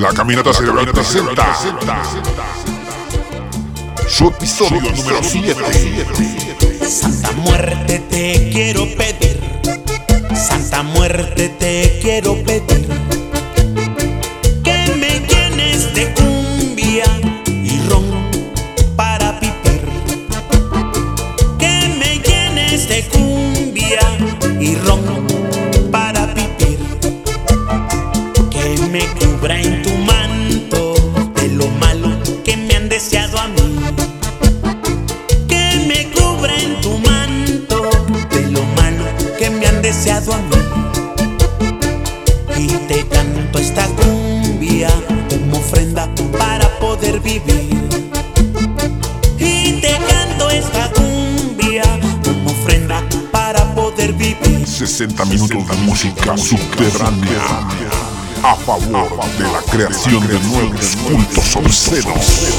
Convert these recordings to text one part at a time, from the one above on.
La Caminata Cerebral presenta su episodio número 7. Santa muerte te quiero pedir. Santa muerte te quiero pedir. Minutos de música subterránea a favor de la creación de nuevos cultos obscenos.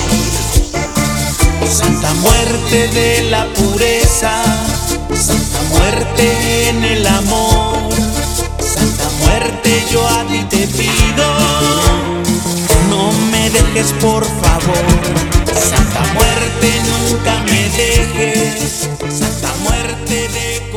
Santa muerte de la pureza, Santa muerte en el amor, Santa muerte yo a ti te pido, no me dejes por favor, Santa muerte nunca me dejes, Santa muerte de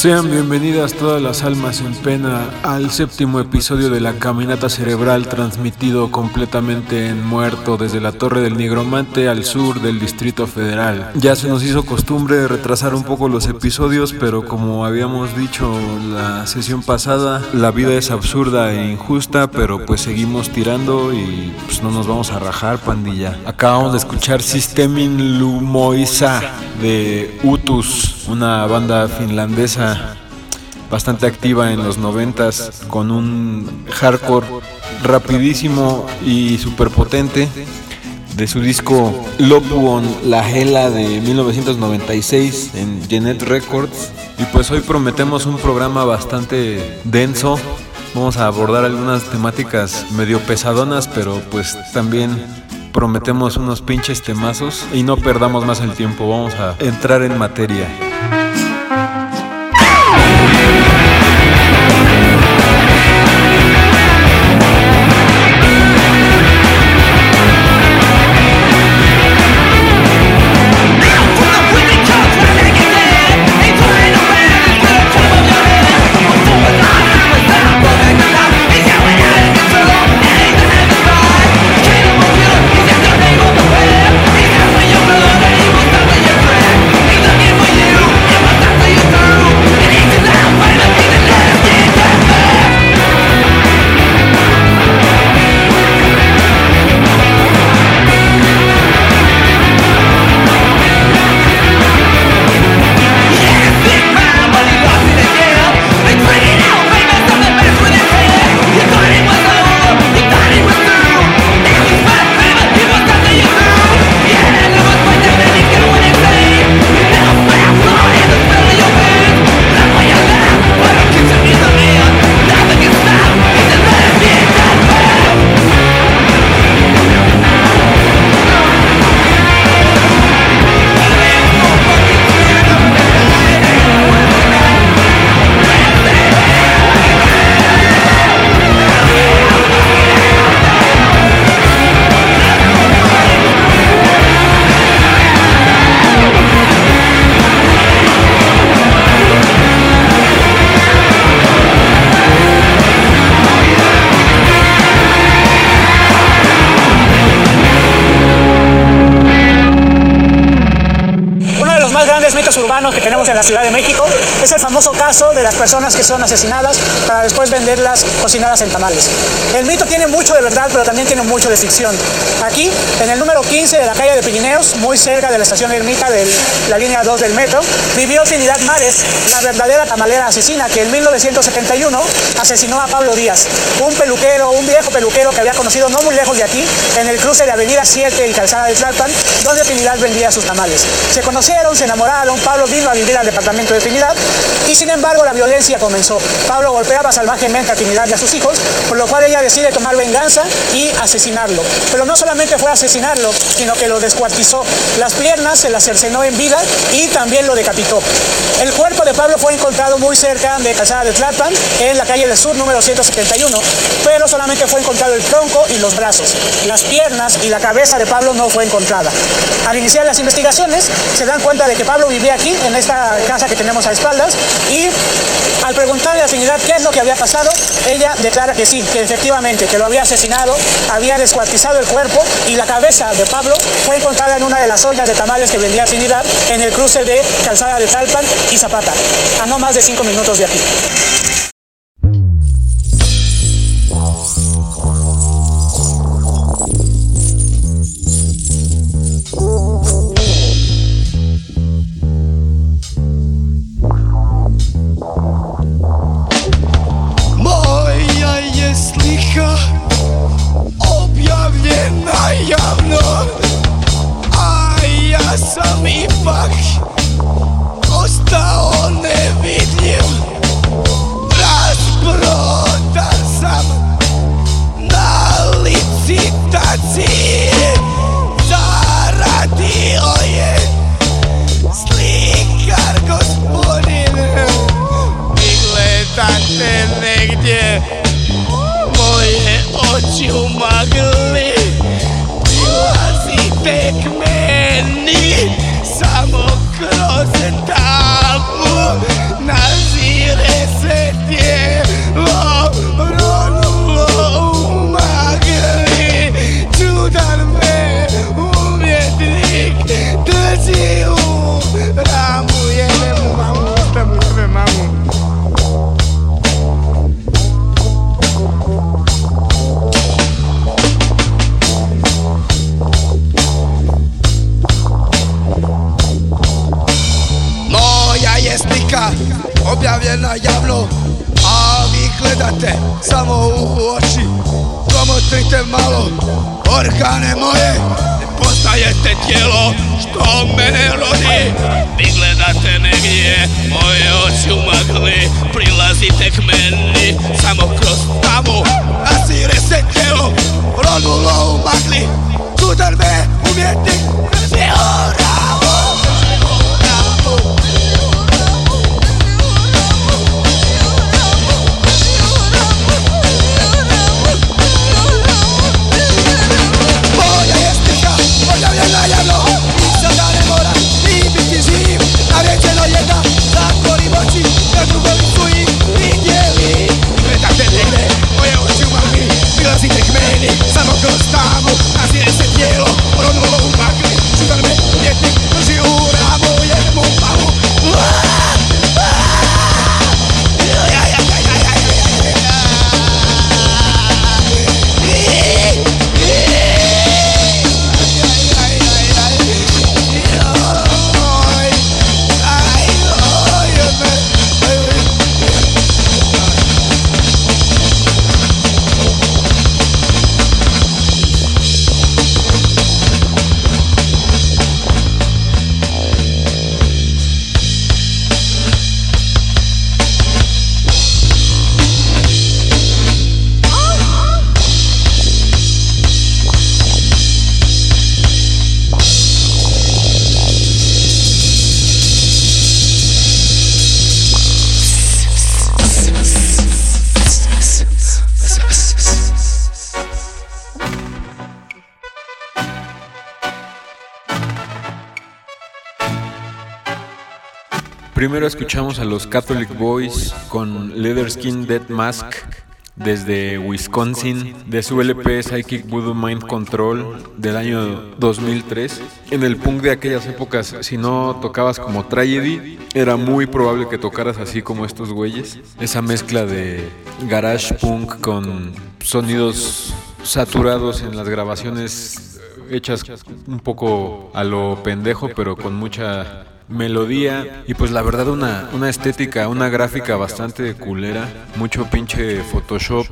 Sean bienvenidas todas las almas en pena al séptimo episodio de la Caminata Cerebral transmitido completamente en muerto desde la Torre del Nigromante al sur del Distrito Federal. Ya se nos hizo costumbre retrasar un poco los episodios, pero como habíamos dicho la sesión pasada, la vida es absurda e injusta, pero pues seguimos tirando y pues no nos vamos a rajar, pandilla. Acabamos de escuchar Systemin Lumoisa de Utus, una banda finlandesa bastante activa en los noventas con un hardcore rapidísimo y super potente de su disco Lopuon La Gela de 1996 en Genet Records. Y pues hoy prometemos un programa bastante denso. Vamos a abordar algunas temáticas medio pesadonas pero pues también prometemos unos pinches temazos. Y no perdamos más el tiempo vamos a entrar en materia personas que son asesinadas para después venderlas cocinadas en tamales. El mito tiene mucho de verdad, pero también tiene mucho de ficción. Aquí, en el número 15 de la calle de Pirineos, muy cerca de la estación Ermita de la línea 2 del metro, vivió Trinidad Mares, la verdadera tamalera asesina que en 1971 asesinó a Pablo Díaz, un peluquero, un viejo peluquero que había conocido no muy lejos de aquí, en el cruce de Avenida 7 y Calzada de Tlalpan, donde Trinidad vendía sus tamales. Se conocieron, se enamoraron, Pablo vino a vivir al departamento de Trinidad y sin embargo la violencia comenzó. Pablo golpeaba salvajemente a Trinidad y a sus hijos, por lo cual ella decide tomar venganza y asesinarlo. Pero no solamente fue asesinarlo, sino que lo descuartizó. Las piernas se las cercenó en vida y también lo decapitó. El cuerpo de Pablo fue encontrado muy cerca de Calzada de Tlalpan, en la calle del sur número 171, pero solamente fue encontrado el tronco y los brazos. Las piernas y la cabeza de Pablo no fue encontrada. Al iniciar las investigaciones, se dan cuenta de que Pablo vivía aquí, en esta casa que tenemos a espaldas, y al preguntarle a Trinidad qué es lo que había pasado, ella declara que sí, que efectivamente, que lo había asesinado, había descuartizado el cuerpo y la cabeza de Pablo fue encontrada en una de las ollas de tamales que vendía Trinidad en el cruce de Calzada de Talpan y Zapata, a no más de cinco minutos de aquí. Primero escuchamos a los Catholic Boys con Leather Skin Dead Mask desde Wisconsin, de su LP Psychic Voodoo Mind Control del año 2003. En el punk de aquellas épocas, si no tocabas como Tragedy, era muy probable que tocaras así como estos güeyes. Esa mezcla de garage punk con sonidos saturados en las grabaciones hechas un poco a lo pendejo, pero con mucha melodía y pues la verdad una, una estética, una gráfica bastante culera, mucho pinche Photoshop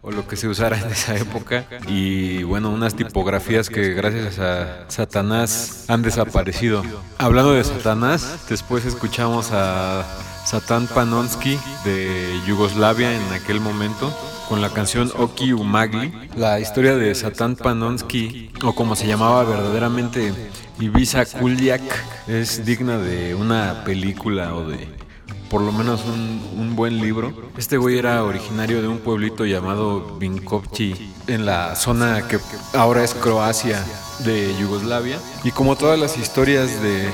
o lo que se usara en esa época y bueno, unas tipografías que gracias a Satanás han desaparecido. Hablando de Satanás, después escuchamos a Satan Panonsky de Yugoslavia en aquel momento con la canción Oki Umagli. La historia de Satan Panonsky, o como se llamaba verdaderamente Ibiza Kuliak, es digna de una película o de por lo menos un, buen libro. Este güey era originario de un pueblito llamado Vinkovci, en la zona que ahora es Croacia de Yugoslavia. Y como todas las historias de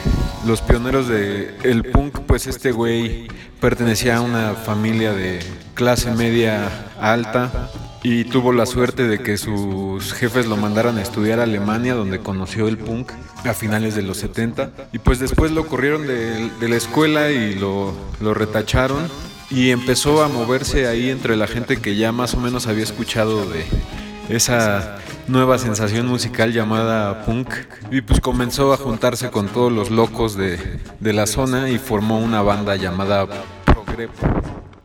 los pioneros del el punk, pues este güey pertenecía a una familia de clase media alta y tuvo la suerte de que sus jefes lo mandaran a estudiar a Alemania, donde conoció el punk a finales de los 70. Y pues después lo corrieron de, la escuela y lo, retacharon. Y empezó a moverse ahí entre la gente que ya más o menos había escuchado de esa nueva sensación musical llamada punk. Y pues comenzó a juntarse con todos los locos de, la zona y formó una banda llamada Progrep.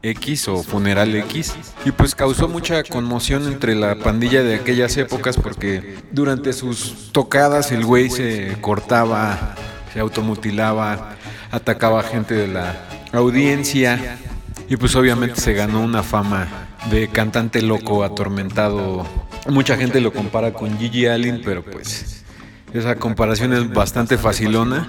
X o Funeral X y pues causó mucha conmoción entre la pandilla de aquellas épocas porque durante sus tocadas el güey se cortaba, se automutilaba, atacaba a gente de la audiencia y pues obviamente se ganó una fama de cantante loco, atormentado. Mucha gente lo compara con Gigi Allen, pero pues esa comparación es bastante facilona.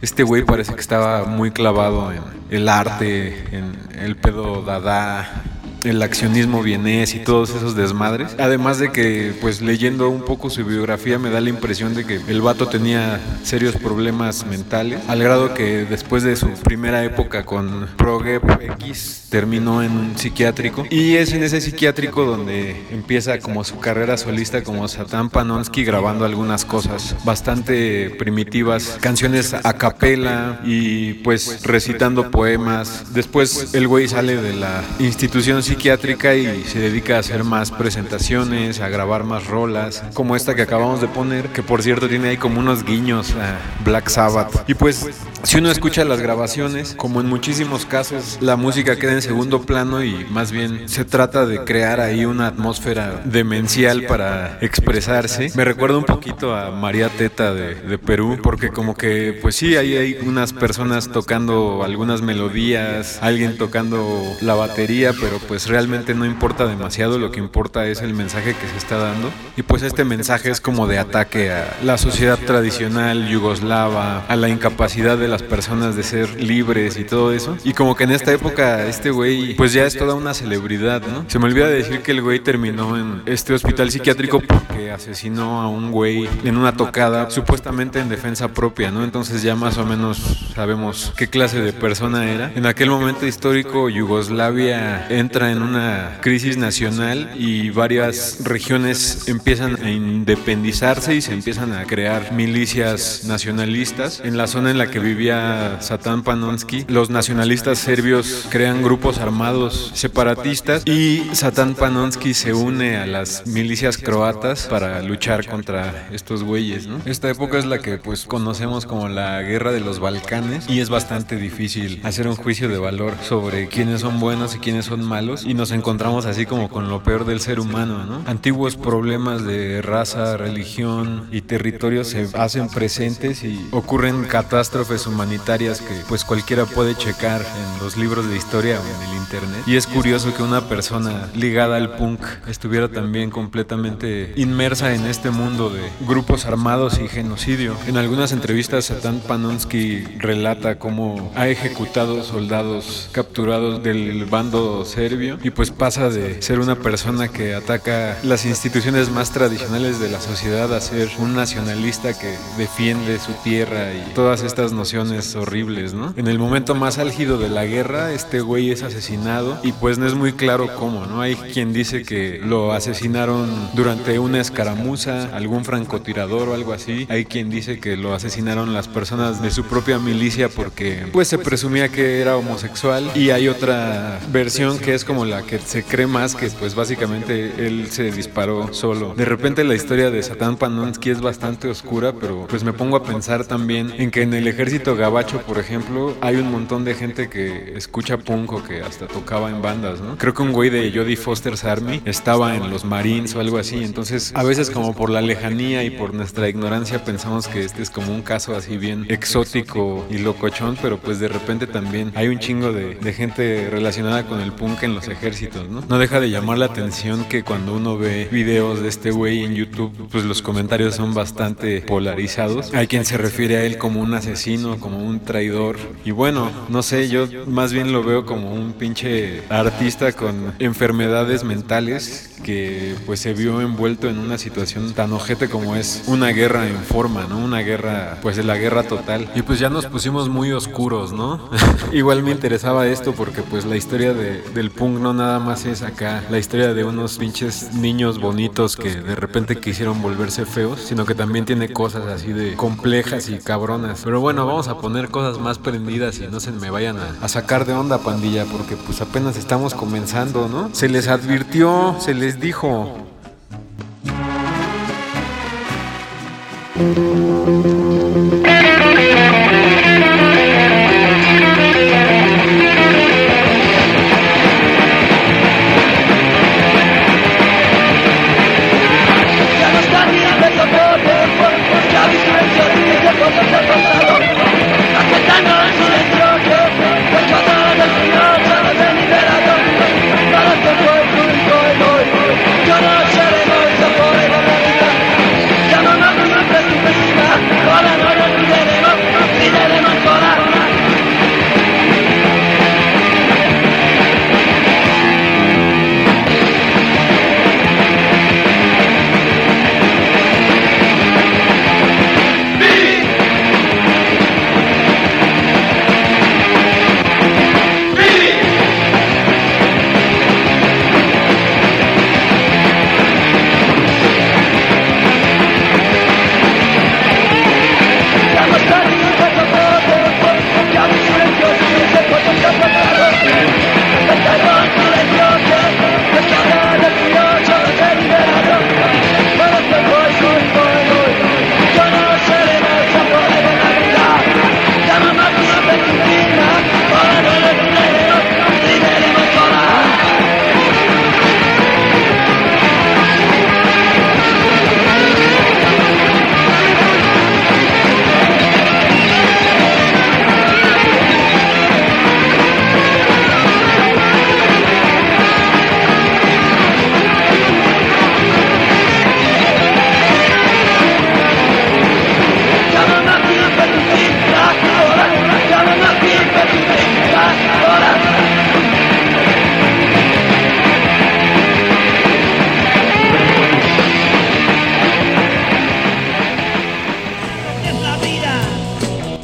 Este güey parece que estaba muy clavado en el arte, en el pedo dada, el accionismo vienés y todos esos desmadres. Además de que, pues leyendo un poco su biografía, me da la impresión de que el vato tenía serios problemas mentales, al grado que después de su primera época con Progep X terminó en un psiquiátrico. Y es en ese psiquiátrico donde empieza como su carrera solista como Satan Panonsky grabando algunas cosas bastante primitivas, canciones a capela y pues recitando poemas. Después el güey sale de la institución psiquiátrica y se dedica a hacer más presentaciones, a grabar más rolas, como esta que acabamos de poner, que por cierto tiene ahí como unos guiños a Black Sabbath. Y pues si uno escucha las grabaciones, como en muchísimos casos, la música queda en segundo plano y más bien se trata de crear ahí una atmósfera demencial para expresarse. Me recuerda un poquito a María Teta de, de Perú, porque como que, pues sí, ahí hay unas personas tocando algunas melodías, alguien tocando la batería, pero pues realmente no importa demasiado, lo que importa es el mensaje que se está dando. Y pues este mensaje es como de ataque a la sociedad tradicional yugoslava, a la incapacidad de las personas de ser libres y todo eso. Y como que en esta época este güey pues ya es toda una celebridad, ¿no? Se me olvida decir que el güey terminó en este hospital psiquiátrico porque asesinó a un güey en una tocada supuestamente en defensa propia, ¿no? Entonces ya más o menos sabemos qué clase de persona era. En aquel momento histórico Yugoslavia entra en una crisis nacional y varias regiones empiezan a independizarse y se empiezan a crear milicias nacionalistas. En la zona en la que vivía Satan Panonsky, los nacionalistas serbios crean grupos armados separatistas y Satan Panonsky se une a las milicias croatas para luchar contra estos güeyes. Esta época es la que pues conocemos como la guerra de los Balcanes y es bastante difícil hacer un juicio de valor sobre quiénes son buenos y quiénes son malos y nos encontramos así como con lo peor del ser humano, ¿no? Antiguos problemas de raza, religión y territorio se hacen presentes y ocurren catástrofes humanitarias que pues cualquiera puede checar en los libros de historia o en el internet. Y es curioso que una persona ligada al punk estuviera también completamente inmersa en este mundo de grupos armados y genocidio. En algunas entrevistas Satan Panonsky relata cómo ha ejecutado soldados capturados del bando serbio y pues pasa de ser una persona que ataca las instituciones más tradicionales de la sociedad a ser un nacionalista que defiende su tierra y todas estas nociones horribles, ¿no? En el momento más álgido de la guerra, este güey es asesinado y pues no es muy claro cómo, ¿no? Hay quien dice que lo asesinaron durante una escaramuza, algún francotirador o algo así. Hay quien dice que lo asesinaron las personas de su propia milicia porque pues se presumía que era homosexual y hay otra versión que es como la que se cree más que pues básicamente él se disparó solo. De repente la historia de Satán Panonsky es bastante oscura, pero pues me pongo a pensar también en que en el ejército gabacho, por ejemplo, hay un montón de gente que escucha punk o que hasta tocaba en bandas, ¿no? Creo que un güey de Jodie Foster's Army estaba en los Marines o algo así, entonces a veces como por la lejanía y por nuestra ignorancia pensamos que este es como un caso así bien exótico y locochón, pero pues de repente también hay un chingo de, de gente relacionada con el punk en los ejércitos, ¿no? No deja de llamar la atención que cuando uno ve videos de este güey en YouTube, pues los comentarios son bastante polarizados. Hay quien se refiere a él como un asesino, como un traidor. Y bueno, no sé, yo más bien lo veo como un pinche artista con enfermedades mentales que pues se vio envuelto en una situación tan ojete como es una guerra en forma, ¿no? Una guerra, pues la guerra total. Y pues ya nos pusimos muy oscuros, ¿no? Igual me interesaba esto porque pues la historia de, del punk no nada más es acá la historia de unos pinches niños bonitos que de repente quisieron volverse feos, sino que también tiene cosas así de complejas y cabronas. Pero bueno, vamos a poner cosas más prendidas y no se me vayan a, a sacar de onda, pandilla, porque pues apenas estamos comenzando, ¿no? Se les advirtió, se les dijo.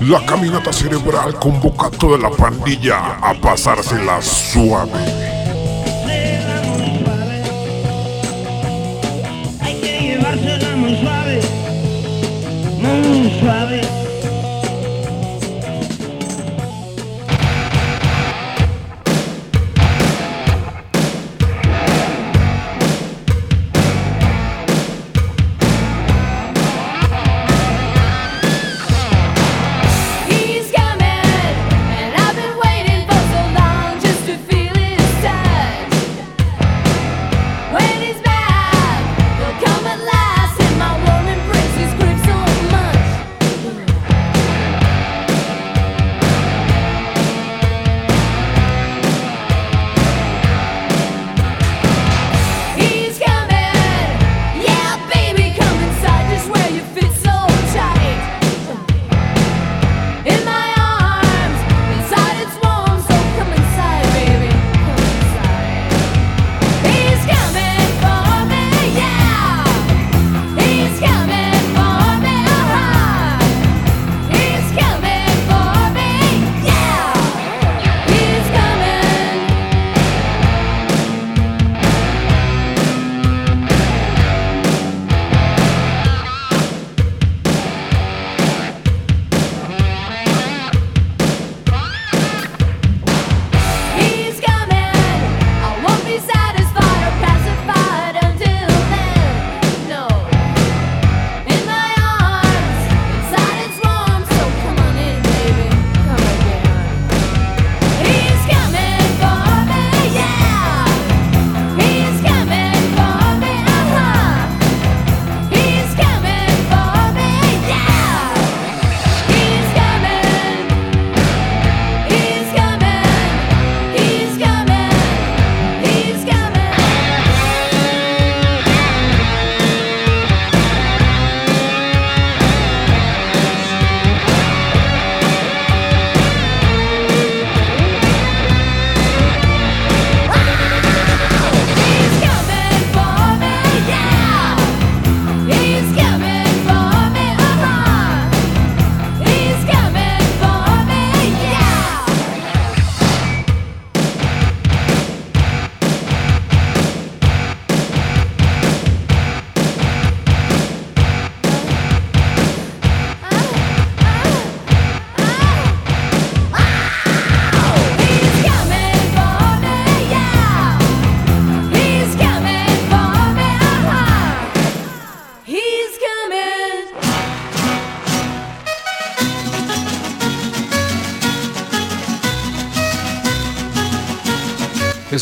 La caminata cerebral convoca a toda la pandilla a pasársela suave. Hay que llevársela muy suave, muy suave.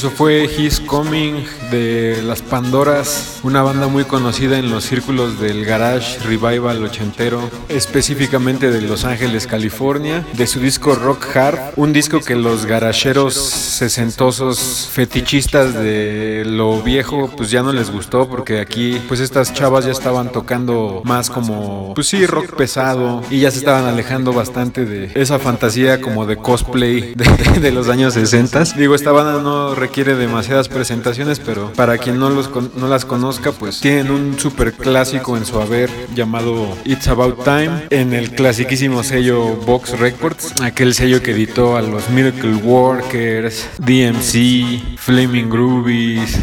Eso fue His Coming de Las Pandoras, una banda muy conocida en los círculos del garage revival ochentero, específicamente de Los Ángeles, California, de su disco Rock Hard, un disco que los garajeros sesentosos fetichistas de lo viejo pues ya no les gustó porque aquí pues estas chavas ya estaban tocando más como pues sí rock pesado y ya se estaban alejando bastante de esa fantasía como de cosplay de, de los años 60. Digo, esta banda no requiere demasiadas presentaciones, pero para quien no, los no las conozca, pues tienen un super clásico en su haber llamado It's About Time en el clasiquísimo sello Box Records, aquel sello que editó a los Miracle Workers, DMC, Flaming Groovies,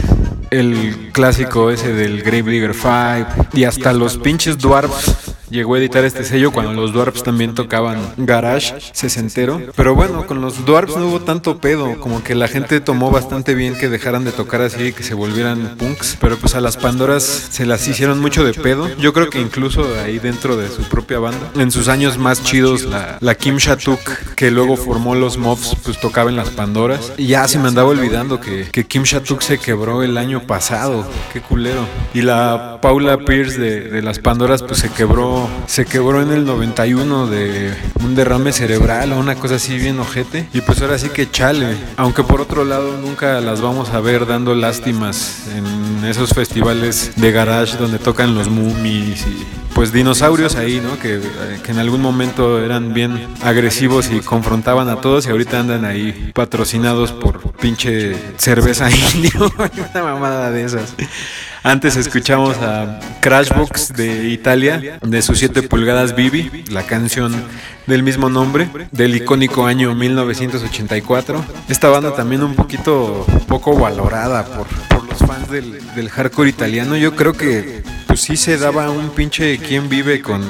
el clásico ese del Grave Digger 5 y hasta los pinches Dwarfs llegó a editar este sello cuando los Dwarfs también tocaban garage sesentero. Pero bueno, con los Dwarfs no hubo tanto pedo, como que la gente tomó bastante bien que dejaran de tocar así, que se volvieran punks. Pero pues a las Pandoras se las hicieron mucho de pedo. Yo creo que incluso ahí dentro de su propia banda, en sus años más chidos, la, la Kim Shatuk, que luego formó los Mobs, pues tocaba en las Pandoras. Y ya se me andaba olvidando que, que Kim Shatuk se quebró el año pasado. Qué culero. Y la Paula Pierce de, de las Pandoras, pues se quebró se quebró en el 91 de un derrame cerebral o una cosa así bien ojete. Y pues ahora sí que chale. Aunque por otro lado nunca las vamos a ver dando lástimas en esos festivales de garage donde tocan los mummies y pues dinosaurios ahí, ¿no? Que, que en algún momento eran bien agresivos y confrontaban a todos y ahorita andan ahí patrocinados por pinche cerveza indio. una mamada de esas. Antes escuchamos a Crashbox de Italia, de sus 7 pulgadas Bibi, la canción del mismo nombre, del icónico año 1984. Esta banda también un poquito poco valorada por, por los fans del, del hardcore italiano. Yo creo que pues sí se daba un pinche quién vive con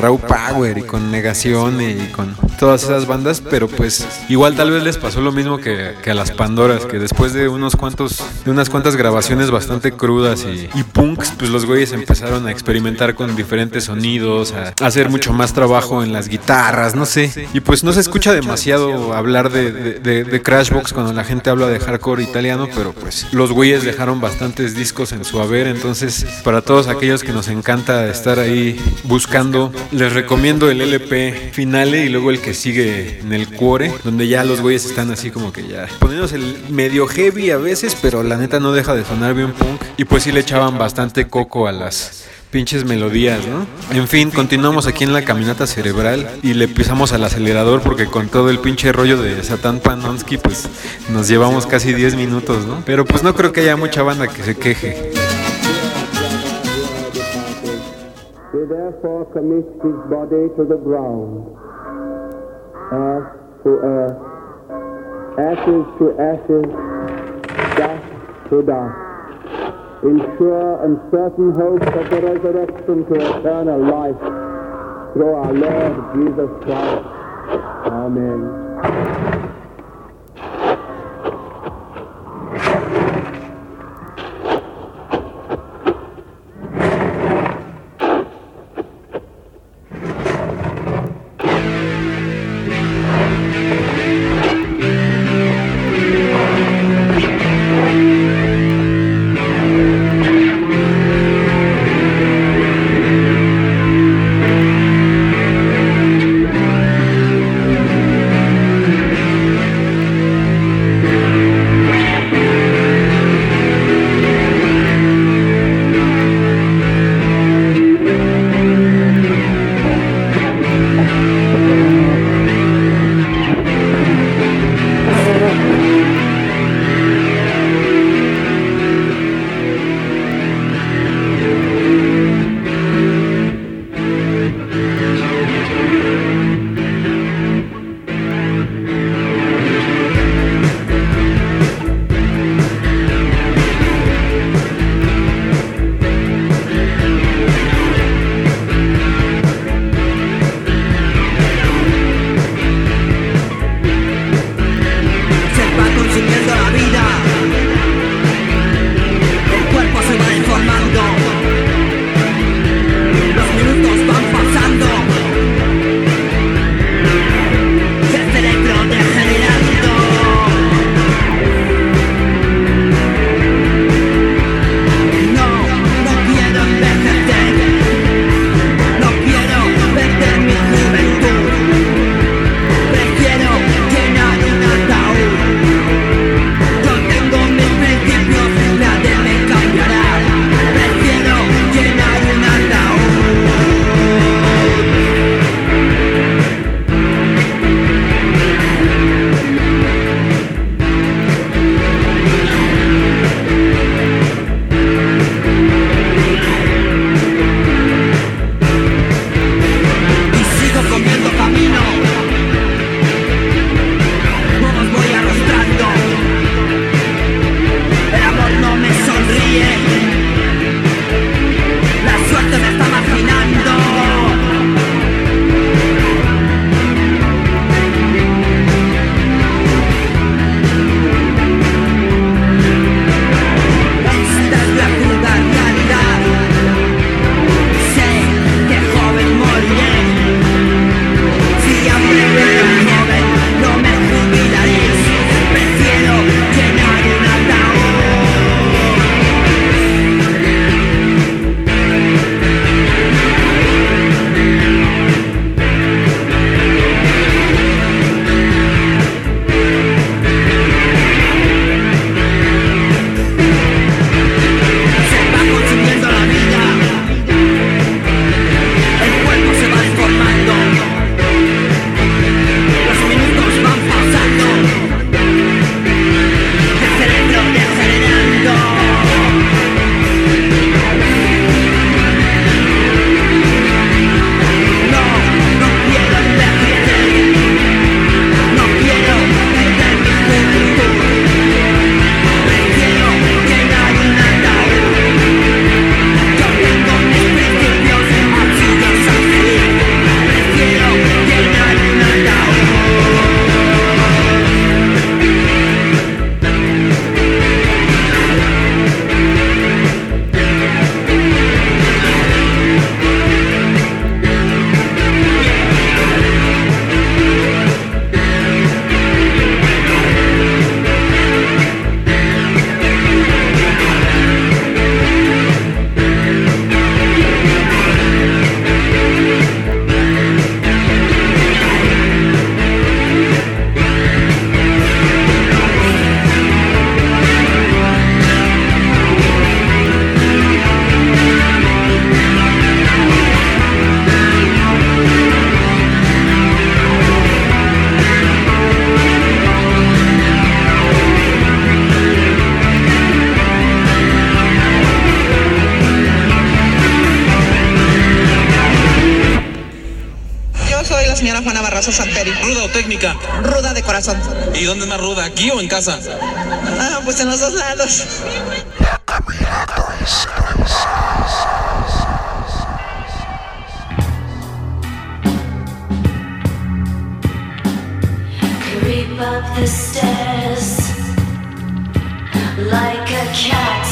Raw Power y con Negación y con todas esas bandas, pero pues igual tal vez les pasó lo mismo que, a las Pandoras, que después de unos cuantos, de unas cuantas grabaciones bastante crudas y, punks, pues los güeyes empezaron a experimentar con diferentes sonidos, a, hacer mucho más trabajo en las guitarras, no sé. Y pues no se escucha demasiado hablar de- de Crashbox cuando la gente habla de hardcore italiano, pero pues los güeyes dejaron bastantes discos en su haber, entonces para todos aquellos que nos encanta estar ahí buscando, les recomiendo el LP Finale y luego el que sigue en el Cuore, donde ya los güeyes están así como que ya poniéndose el medio heavy a veces, pero la neta no deja de sonar bien punk y pues sí le echaban bastante coco a las pinches melodías, ¿no? En fin, continuamos aquí en la caminata cerebral y le pisamos al acelerador porque con todo el pinche rollo de Satan Panonsky pues nos llevamos casi 10 minutos, ¿no? Pero pues no creo que haya mucha banda que se queje. Therefore commits his body to the ground, earth to earth, ashes to ashes, dust to dust, in sure and certain hope of the resurrection to eternal life through our Lord Jesus Christ. Amen. Alfonso Santeri. ¿Ruda o técnica? Ruda de corazón. ¿Y dónde es más ruda, aquí o en casa? Ah, pues en los dos lados. Creep up the stairs like a cat.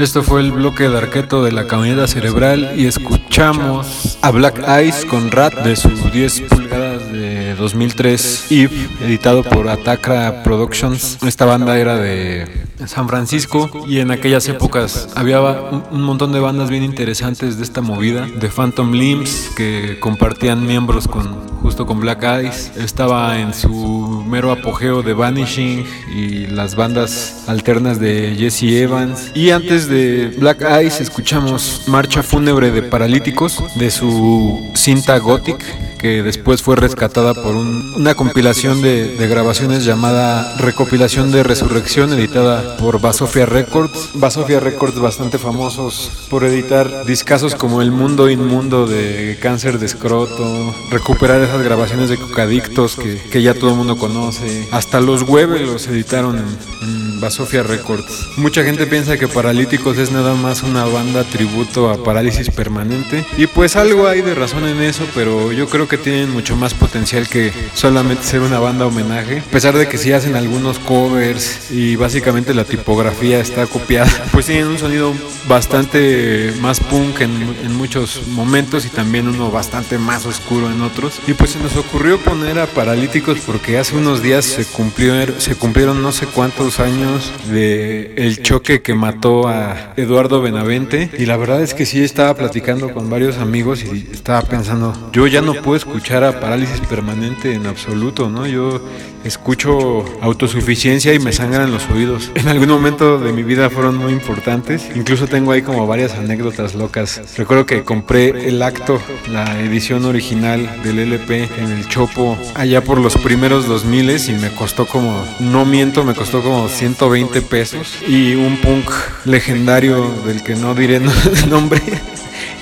Esto fue el bloque de arqueto de la camioneta cerebral y escuchamos a Black Eyes con Rat de su 10 pulgadas de 2003 Eve, editado por Atacra Productions. Esta banda era de San Francisco y en aquellas épocas había un montón de bandas bien interesantes de esta movida, de Phantom Limbs que compartían miembros con con Black Eyes. Estaba en su mero apogeo de Vanishing y las bandas alternas de Jesse Evans. Y antes de Black Eyes escuchamos Marcha Fúnebre de Paralíticos de su cinta Gothic que después fue rescatada por un- una compilación de, de grabaciones llamada Recopilación de Resurrección, editada por Basofia Records. Basofia Records bastante famosos por editar discazos como El Mundo Inmundo de Cáncer de Escroto, recuperar esas grabaciones de Cocadictos que, que ya todo el mundo conoce. Hasta los Webe los editaron en, en Basofia Records. Mucha gente piensa que Paralíticos es nada más una banda tributo a Parálisis Permanente. Y pues algo hay de razón en eso, pero yo creo que tienen mucho más potencial que solamente ser una banda homenaje. A pesar de que sí hacen algunos covers y básicamente la tipografía está copiada, pues tienen un sonido bastante más punk en, en muchos momentos y también uno bastante más oscuro en otros. Y pues se nos ocurrió poner a Paralíticos porque hace unos días se, cumplió, se cumplieron no sé cuántos años de el choque que mató a Eduardo Benavente y la verdad es que sí estaba platicando con varios amigos y estaba pensando, yo ya no puedo escuchar a Parálisis Permanente en absoluto, ¿no? Yo escucho autosuficiencia y me sangran los oídos. En algún momento de mi vida fueron muy importantes, incluso tengo ahí como varias anécdotas locas. Recuerdo que compré el acto, la edición original del LP en el Chopo allá por los primeros 2000 y me costó como, no miento, me costó como 120 pesos y un punk legendario del que no diré nombre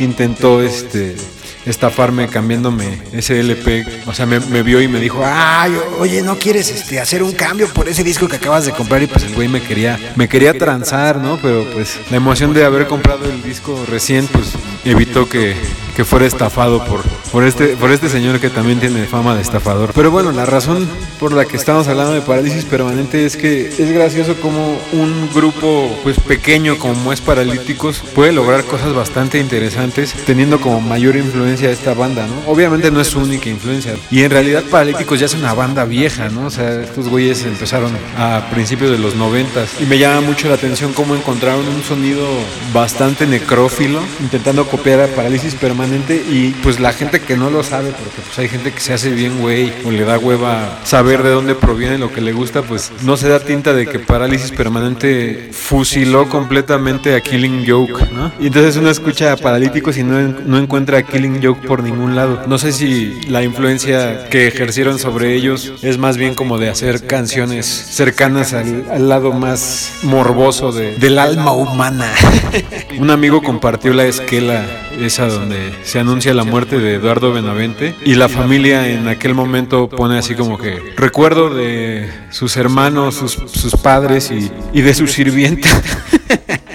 intentó este estafarme cambiándome ese LP. O sea, me, me vio y me dijo, ay, oye, ¿no quieres este, hacer un cambio por ese disco que acabas de comprar? Y pues el güey me quería, me quería transar, ¿no? Pero pues la emoción de haber comprado el disco recién, pues evitó que, que fuera estafado por, por, este, por este señor que también tiene fama de estafador. Pero bueno, la razón por la que estamos hablando de parálisis permanente es que es gracioso como un grupo pues pequeño como es Paralíticos puede lograr cosas bastante interesantes teniendo como mayor influencia esta banda, ¿no? Obviamente no es su única influencia. Y en realidad Paralíticos ya es una banda vieja, ¿no? O sea, estos güeyes empezaron a principios de los noventas. Y me llama mucho la atención cómo encontraron un sonido bastante necrófilo, intentando copiar a Parálisis Permanente. Y pues la gente que no lo sabe, porque pues hay gente que se hace bien güey o le da hueva saber de dónde proviene lo que le gusta, pues no se da tinta de que Parálisis Permanente fusiló completamente a Killing Joke, ¿no? Y entonces uno escucha Paralíticos y no, no encuentra a Killing Joke por ningún lado. No sé si la influencia que ejercieron sobre ellos es más bien como de hacer canciones cercanas al, al lado más morboso de, del alma humana. Un amigo compartió la esquela esa donde se anuncia la muerte de Eduardo Benavente y la familia en aquel momento pone así como que recuerdo de sus hermanos, sus, sus padres y, y de su sirvienta.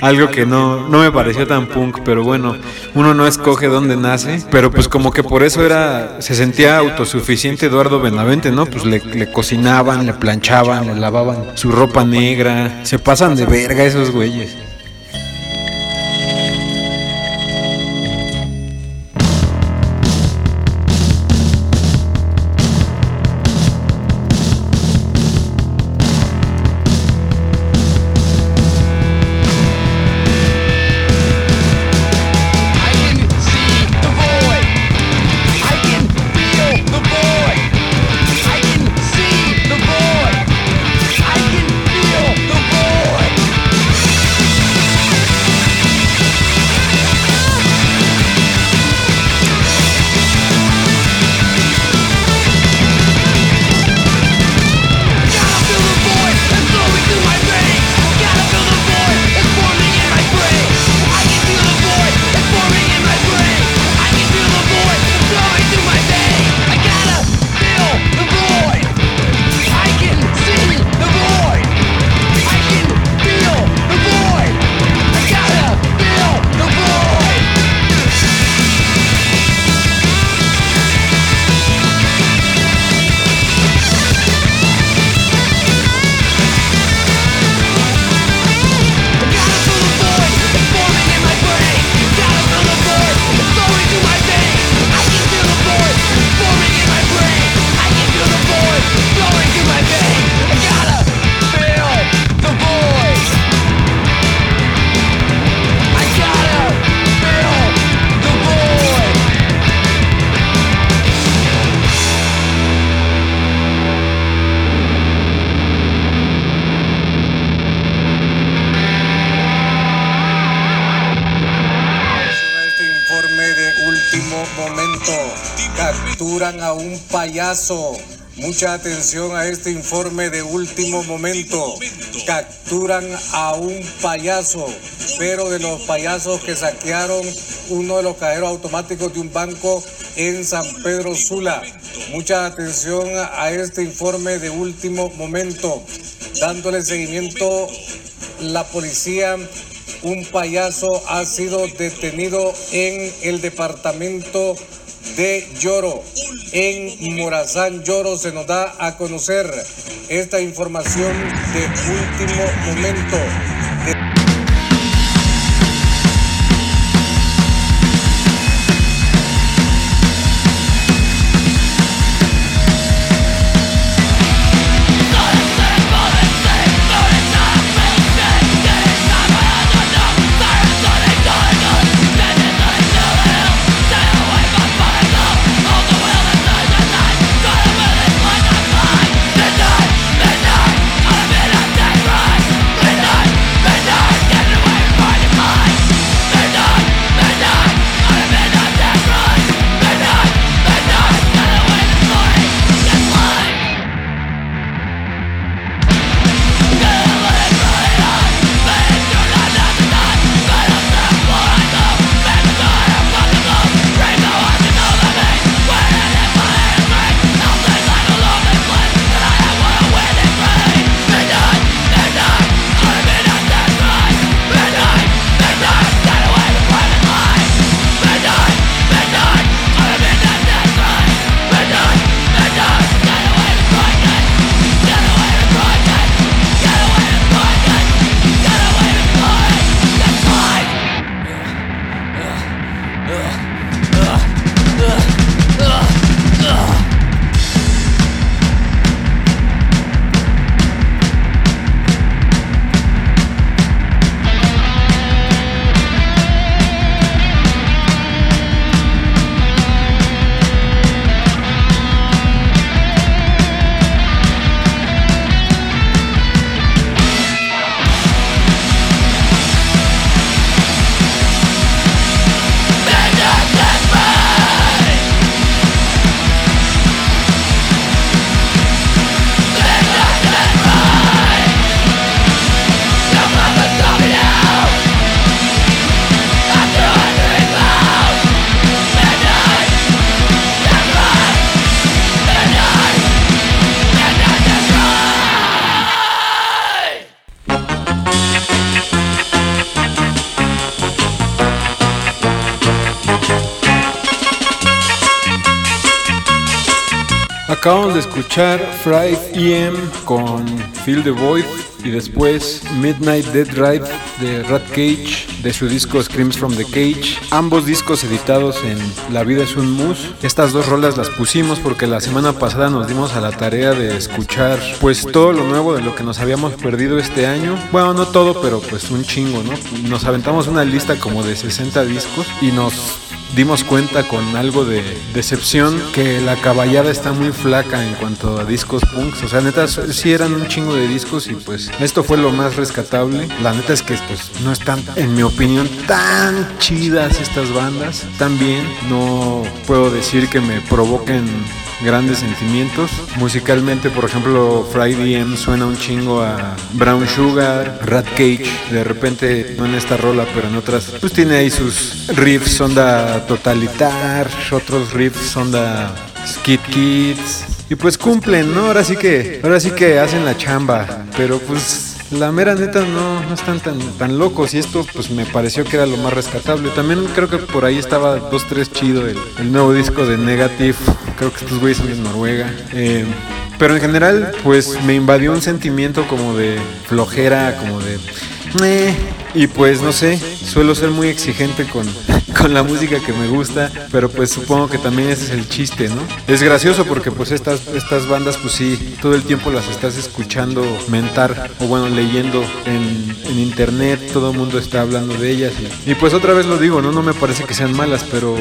Algo que no, no me pareció tan punk, pero bueno, uno no escoge dónde nace, pero pues como que por eso era, se sentía autosuficiente Eduardo Benavente, ¿no? Pues le, le cocinaban, le planchaban, le lavaban su ropa negra, se pasan de verga esos güeyes. Mucha atención a este informe de último momento. Capturan a un payaso, pero de los payasos que saquearon uno de los cajeros automáticos de un banco en San Pedro Sula. Mucha atención a este informe de último momento. Dándole seguimiento la policía un payaso ha sido detenido en el departamento de Lloro. En Morazán Lloro se nos da a conocer esta información de último momento. Acabamos de escuchar Fried EM con Feel the Void y después Midnight Dead Ride de Rat Cage de su disco Screams from the Cage. Ambos discos editados en La vida es un mus. Estas dos rolas las pusimos porque la semana pasada nos dimos a la tarea de escuchar pues todo lo nuevo de lo que nos habíamos perdido este año. Bueno, no todo, pero pues un chingo, ¿no? Nos aventamos una lista como de 60 discos y nos dimos cuenta con algo de decepción que la caballada está muy flaca en cuanto a discos punks. O sea, neta, sí eran un chingo de discos y pues esto fue lo más rescatable. La neta es que pues no están, en mi opinión, tan chidas estas bandas. También no puedo decir que me provoquen grandes sentimientos. Musicalmente, por ejemplo, Friday M suena un chingo a Brown Sugar, Rat Cage, de repente, no en esta rola, pero en otras, pues tiene ahí sus riffs onda totalitar, otros riffs onda Skid Kids. Y pues cumplen, ¿no? Ahora sí que, ahora sí que hacen la chamba, pero pues la mera neta no, no están tan, tan locos y esto pues me pareció que era lo más rescatable. También creo que por ahí estaba 2-3 chido el, el nuevo disco de Negative. Creo que estos güeyes son de Noruega. Eh, pero en general pues me invadió un sentimiento como de flojera, como de... "Meh". Y pues no sé, suelo ser muy exigente con, con la música que me gusta, pero pues supongo que también ese es el chiste, ¿no? Es gracioso porque pues estas, estas bandas pues sí, todo el tiempo las estás escuchando mentar o bueno, leyendo en, en internet, todo el mundo está hablando de ellas. Y, y, pues otra vez lo digo, ¿no? No me parece que sean malas, pero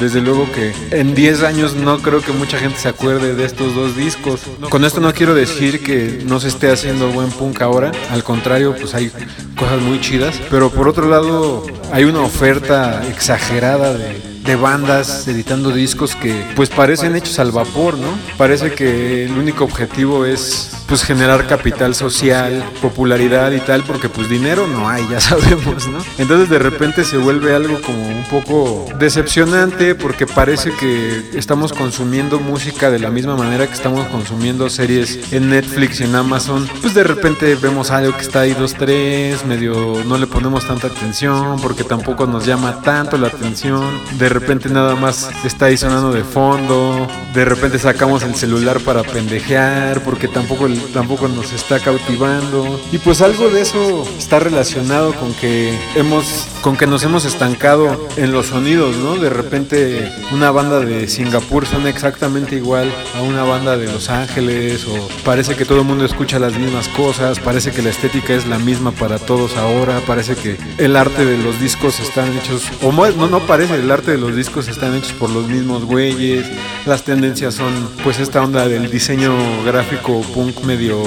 desde luego que en 10 años no creo que mucha gente se acuerde de estos dos discos. Con esto no quiero decir que no se esté haciendo buen punk ahora, al contrario, pues hay cosas muy chidas, pero por otro lado hay una oferta exagerada de, de bandas editando discos que pues parecen hechos al vapor, ¿no? Parece que el único objetivo es pues generar capital social, popularidad y tal, porque pues dinero no hay, ya sabemos, ¿no? Entonces de repente se vuelve algo como un poco decepcionante porque parece que estamos consumiendo música de la misma manera que estamos consumiendo series en Netflix y en Amazon. Pues de repente vemos algo que está ahí dos, tres, medio no le ponemos tanta atención porque tampoco nos llama tanto la atención. De repente nada más está ahí sonando de fondo. De repente sacamos el celular para pendejear porque tampoco, tampoco nos está cautivando. Y pues algo de eso está relacionado con que hemos, con que nos hemos estancado en los sonidos, ¿no? De repente una banda de Singapur suena exactamente igual a una banda de Los Ángeles o parece que todo el mundo escucha las mismas cosas, parece que la estética es la misma para todos ahora, parece que el arte de los discos están hechos, o no, no parece, el arte de los discos están hechos por los mismos güeyes, las tendencias son pues esta onda del diseño gráfico punk medio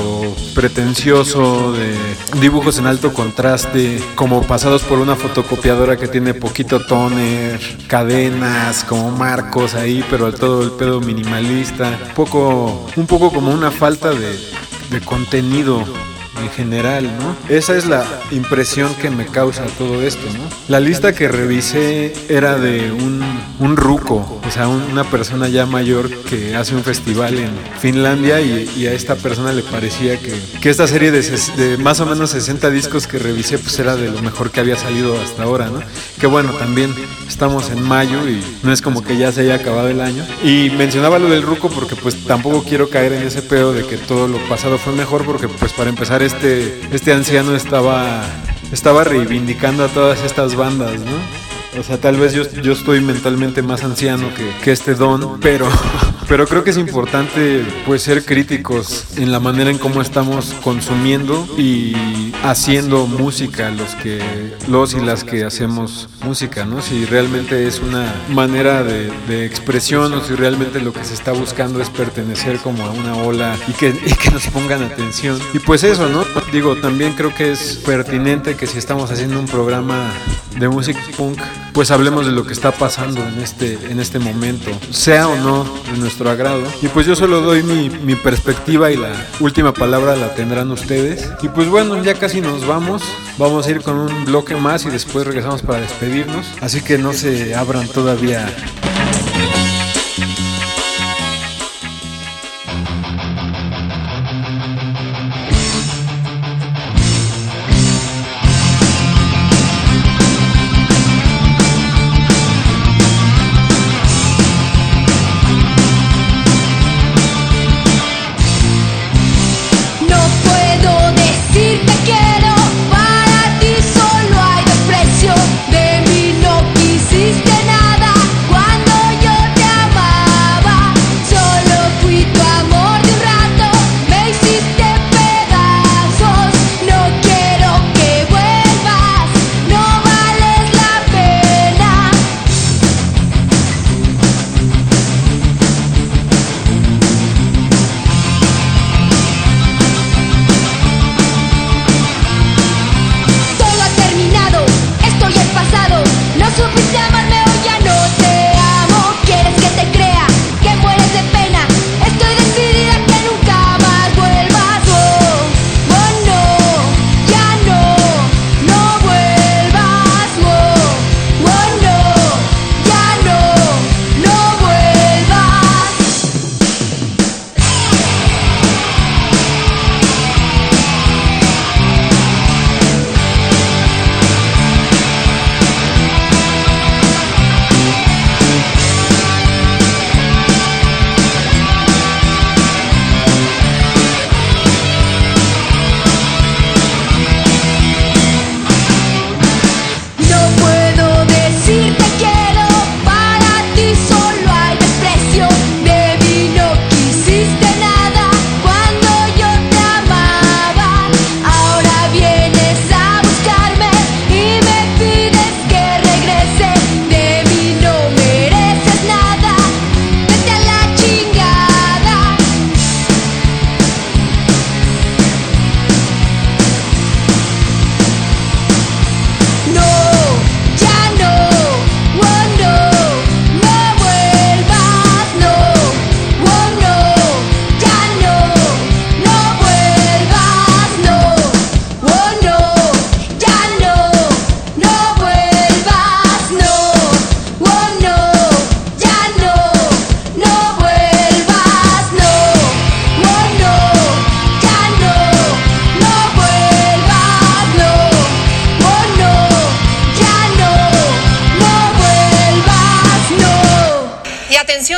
pretencioso, de dibujos en alto contraste, como pasados por una fotocopiadora que tiene poquito toner, cadenas, como marcos ahí, pero todo el pedo minimalista, un poco, un poco como una falta de, de contenido en general, ¿no? Esa es la impresión que me causa todo esto, ¿no? La lista que revisé era de un, un ruco, o sea, un- una persona ya mayor que hace un festival en Finlandia y, y a esta persona le parecía que, que esta serie de, ses- de más o menos 60 discos que revisé pues era de lo mejor que había salido hasta ahora, ¿no? Que bueno, también estamos en mayo y no es como que ya se haya acabado el año. Y mencionaba lo del ruco porque pues tampoco quiero caer en ese pedo de que todo lo pasado fue mejor porque pues para empezar este, este anciano estaba, estaba reivindicando a todas estas bandas, ¿no? O sea, tal vez yo, yo estoy mentalmente más anciano que, que este don, pero, pero creo que es importante pues ser críticos en la manera en cómo estamos consumiendo y haciendo música los que los y las que hacemos música, ¿no? Si realmente es una manera de, expresión o si realmente lo que se está buscando es pertenecer como a una ola y que, y que nos pongan atención. Y pues eso, ¿no? Digo, también creo que es pertinente que si estamos haciendo un programa de música punk, pues hablemos de lo que está pasando en este, en este momento, sea o no de nuestro agrado. Y pues yo solo doy mi, mi perspectiva y la última palabra la tendrán ustedes. Y pues bueno, ya casi nos vamos. Vamos a ir con un bloque más y después regresamos para despedirnos. Así que no se abran todavía.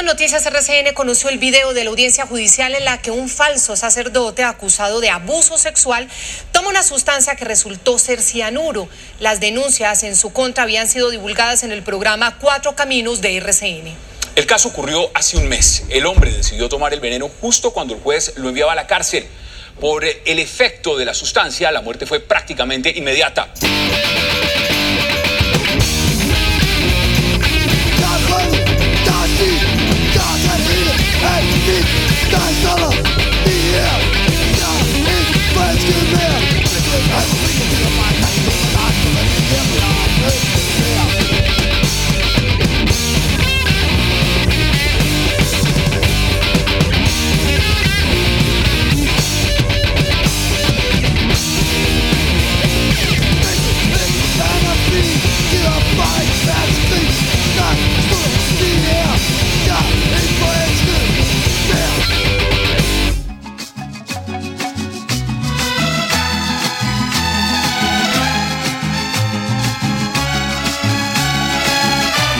Noticias RCN conoció el video de la audiencia judicial en la que un falso sacerdote acusado de abuso sexual toma una sustancia que resultó ser cianuro. Las denuncias en su contra habían sido divulgadas en el programa Cuatro Caminos de RCN. El caso ocurrió hace un mes. El hombre decidió tomar el veneno justo cuando el juez lo enviaba a la cárcel. Por el efecto de la sustancia, la muerte fue prácticamente inmediata.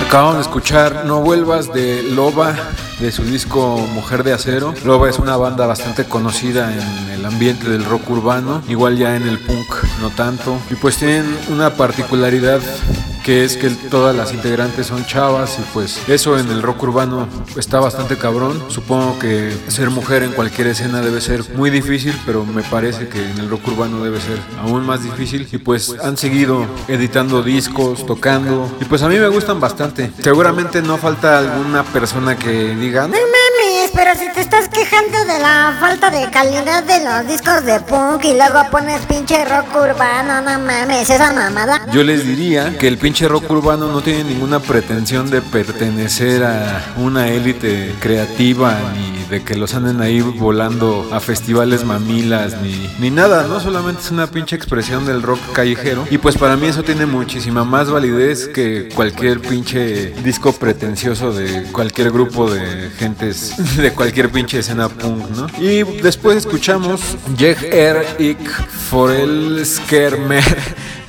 Acabamos de escuchar No vuelvas de Loba de su disco Mujer de Acero. Loba es una banda bastante conocida en el ambiente del rock urbano, igual ya en el punk no tanto. Y pues tienen una particularidad que es que todas las integrantes son chavas y pues eso en el rock urbano está bastante cabrón. Supongo que ser mujer en cualquier escena debe ser muy difícil, pero me parece que en el rock urbano debe ser aún más difícil y pues han seguido editando discos, tocando y pues a mí me gustan bastante. Seguramente no falta alguna persona que diga, pero si te estás quejando de la falta de calidad de los discos de punk y luego pones pinche rock urbano, no mames, esa mamada. Yo les diría que el pinche rock urbano no tiene ninguna pretensión de pertenecer a una élite creativa ni de que los anden ahí volando a festivales mamilas ni, ni nada, ¿no? Solamente es una pinche expresión del rock callejero. Y pues para mí eso tiene muchísima más validez que cualquier pinche disco pretencioso de cualquier grupo de gentes de cualquier pinche escena punk, ¿no? Y después escuchamos Jeg Er Ik For El Skermer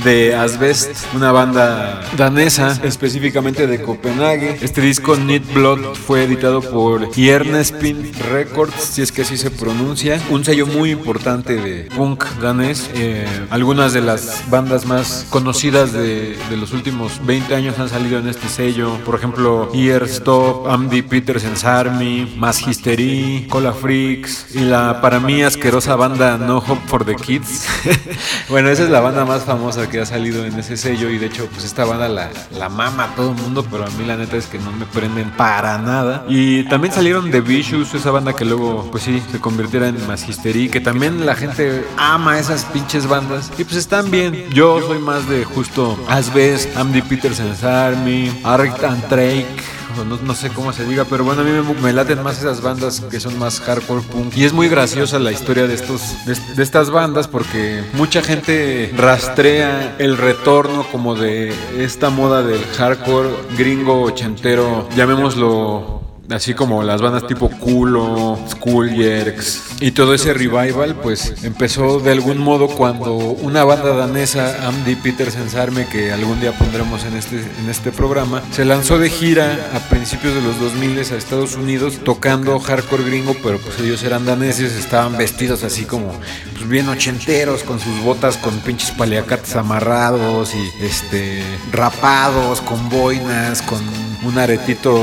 de Asbest, una banda danesa, específicamente de Copenhague. Este disco Need Blood fue editado por Jernespin Records, si es que así se pronuncia, un sello muy importante de punk danés. Eh, algunas de las bandas más conocidas de, los últimos 20 años han salido en este sello, por ejemplo, Ear Stop, Andy Petersen's Army, Mass Hysteria, Cola Freaks y la para mí asquerosa banda No Hope for the Kids. bueno, esa es la banda más famosa que ha salido en ese sello y de hecho pues esta banda la, la mama a todo el mundo, pero a mí la neta es que no me prenden para nada. Y también salieron The Vicious, esa banda que luego pues sí se convirtiera en Magistery, que también la gente ama esas pinches bandas y pues están bien. Yo soy más de justo Asbest, Andy Peterson's Army, Arctic and Drake. No, no, sé cómo se diga, pero bueno, a mí me, me, laten más esas bandas que son más hardcore punk. Y es muy graciosa la historia de, estos, de, de, estas bandas porque mucha gente rastrea el retorno como de esta moda del hardcore gringo ochentero, llamémoslo así como las bandas tipo Culo, School Jerks y todo ese revival, pues empezó de algún modo cuando una banda danesa, Andy Petersen's Army, que algún día pondremos en este, en este programa, se lanzó de gira a principios de los 2000 a Estados Unidos tocando hardcore gringo, pero pues ellos eran daneses, estaban vestidos así como pues bien ochenteros, con sus botas con pinches paliacates amarrados y este rapados, con boinas, con un aretito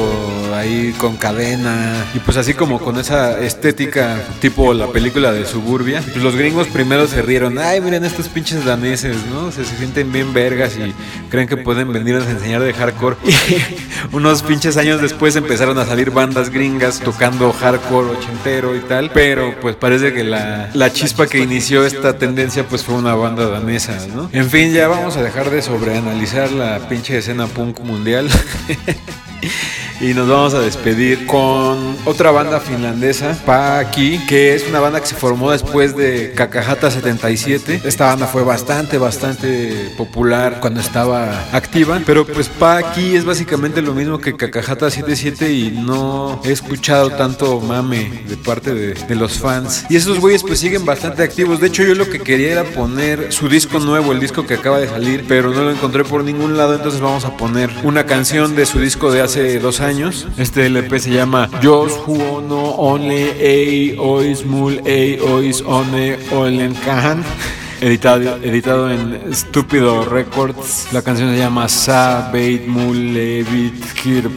ahí con cadena. Y pues así como con esa estética tipo la película de Suburbia pues los gringos primero se rieron ay miren estos pinches daneses no se, se sienten bien vergas y creen que pueden venir a enseñar de hardcore y unos pinches años después empezaron a salir bandas gringas tocando hardcore ochentero y tal pero pues parece que la, la chispa que inició esta tendencia pues fue una banda danesa no en fin ya vamos a dejar de sobreanalizar la pinche escena punk mundial y nos vamos a despedir con otra banda finlandesa, Paki, que es una banda que se formó después de Kakahata 77. Esta banda fue bastante, bastante popular cuando estaba activa, pero pues Paki es básicamente lo mismo que Kakahata 77 y no he escuchado tanto mame de parte de, de los fans. Y esos güeyes pues siguen bastante activos. De hecho yo lo que quería era poner su disco nuevo, el disco que acaba de salir, pero no lo encontré por ningún lado, entonces vamos a poner una canción de su disco de hace dos años Este LP se llama Just Who No Only A Ois Mul A Ois One Olen Kahan. Editado, editado en Estúpido Records. La canción se llama Sa Beit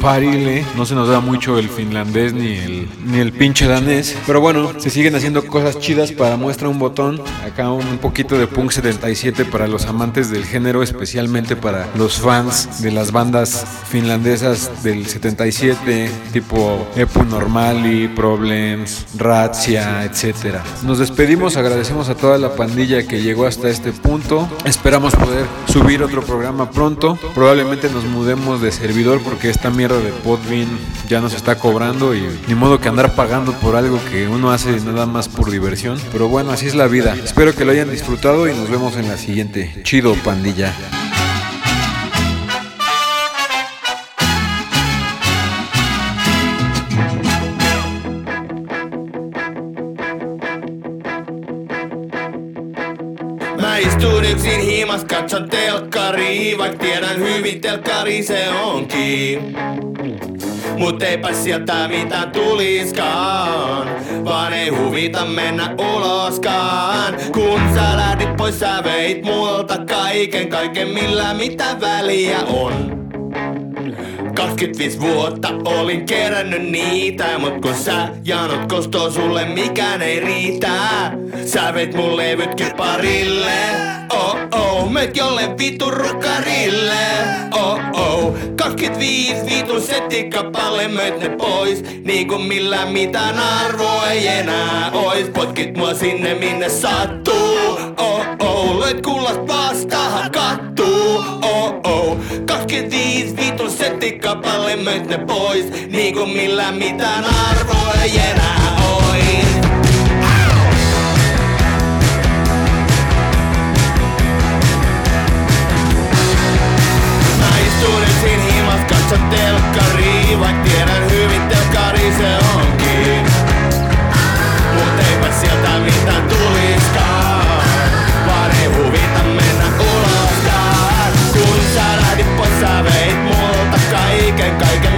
Parile. No se nos da mucho el finlandés ni el, ni el pinche danés. Pero bueno, se siguen haciendo cosas chidas para muestra un botón. Acá un poquito de Punk 77 para los amantes del género, especialmente para los fans de las bandas finlandesas del 77, tipo Epu Normali, Problems, Razzia, etc. Nos despedimos, agradecemos a toda la pandilla que llegó hasta este punto. Esperamos poder subir otro programa pronto. Probablemente nos mudemos de servidor porque esta mierda de Podbean ya nos está cobrando y ni modo que andar pagando por algo que uno hace nada más por diversión. Pero bueno, así es la vida. Espero que lo hayan disfrutado y nos vemos en la siguiente. Chido, pandilla. Yksin himas, katson telkkari, vaik tiedän hyvin telkkari se onkin. Mut eipä sieltä mitään tuliskaan, vaan ei huvita mennä uloskaan. Kun sä lähdit pois, sä veit multa kaiken, kaiken millä mitä väliä on. 25 vuotta olin kerännyt niitä, mut kun sä janot kostoo sulle mikään ei riitä. Sä veit mun levytkin parille, oh oh, meet jolle vitu rukkarille, oh oh. 25 vitun settikapalle möit ne pois, niin kuin millään mitään arvoa ei enää ois. Potkit mua sinne minne sattuu, oh oh, löit kullat vastaan kattuu, oh oh. 25 vitosetti kapalle möit ne pois. Niinku millään mitään arvoa ei enää ois. Mä sin himas, telkkarii Vaik tiedän hyvin telkkari se onkin. Mut eipä sieltä mitään tuliskaan Vaan ei huvita mennä uloskaan. Kun saadaan Sä veit multa kaiken kaiken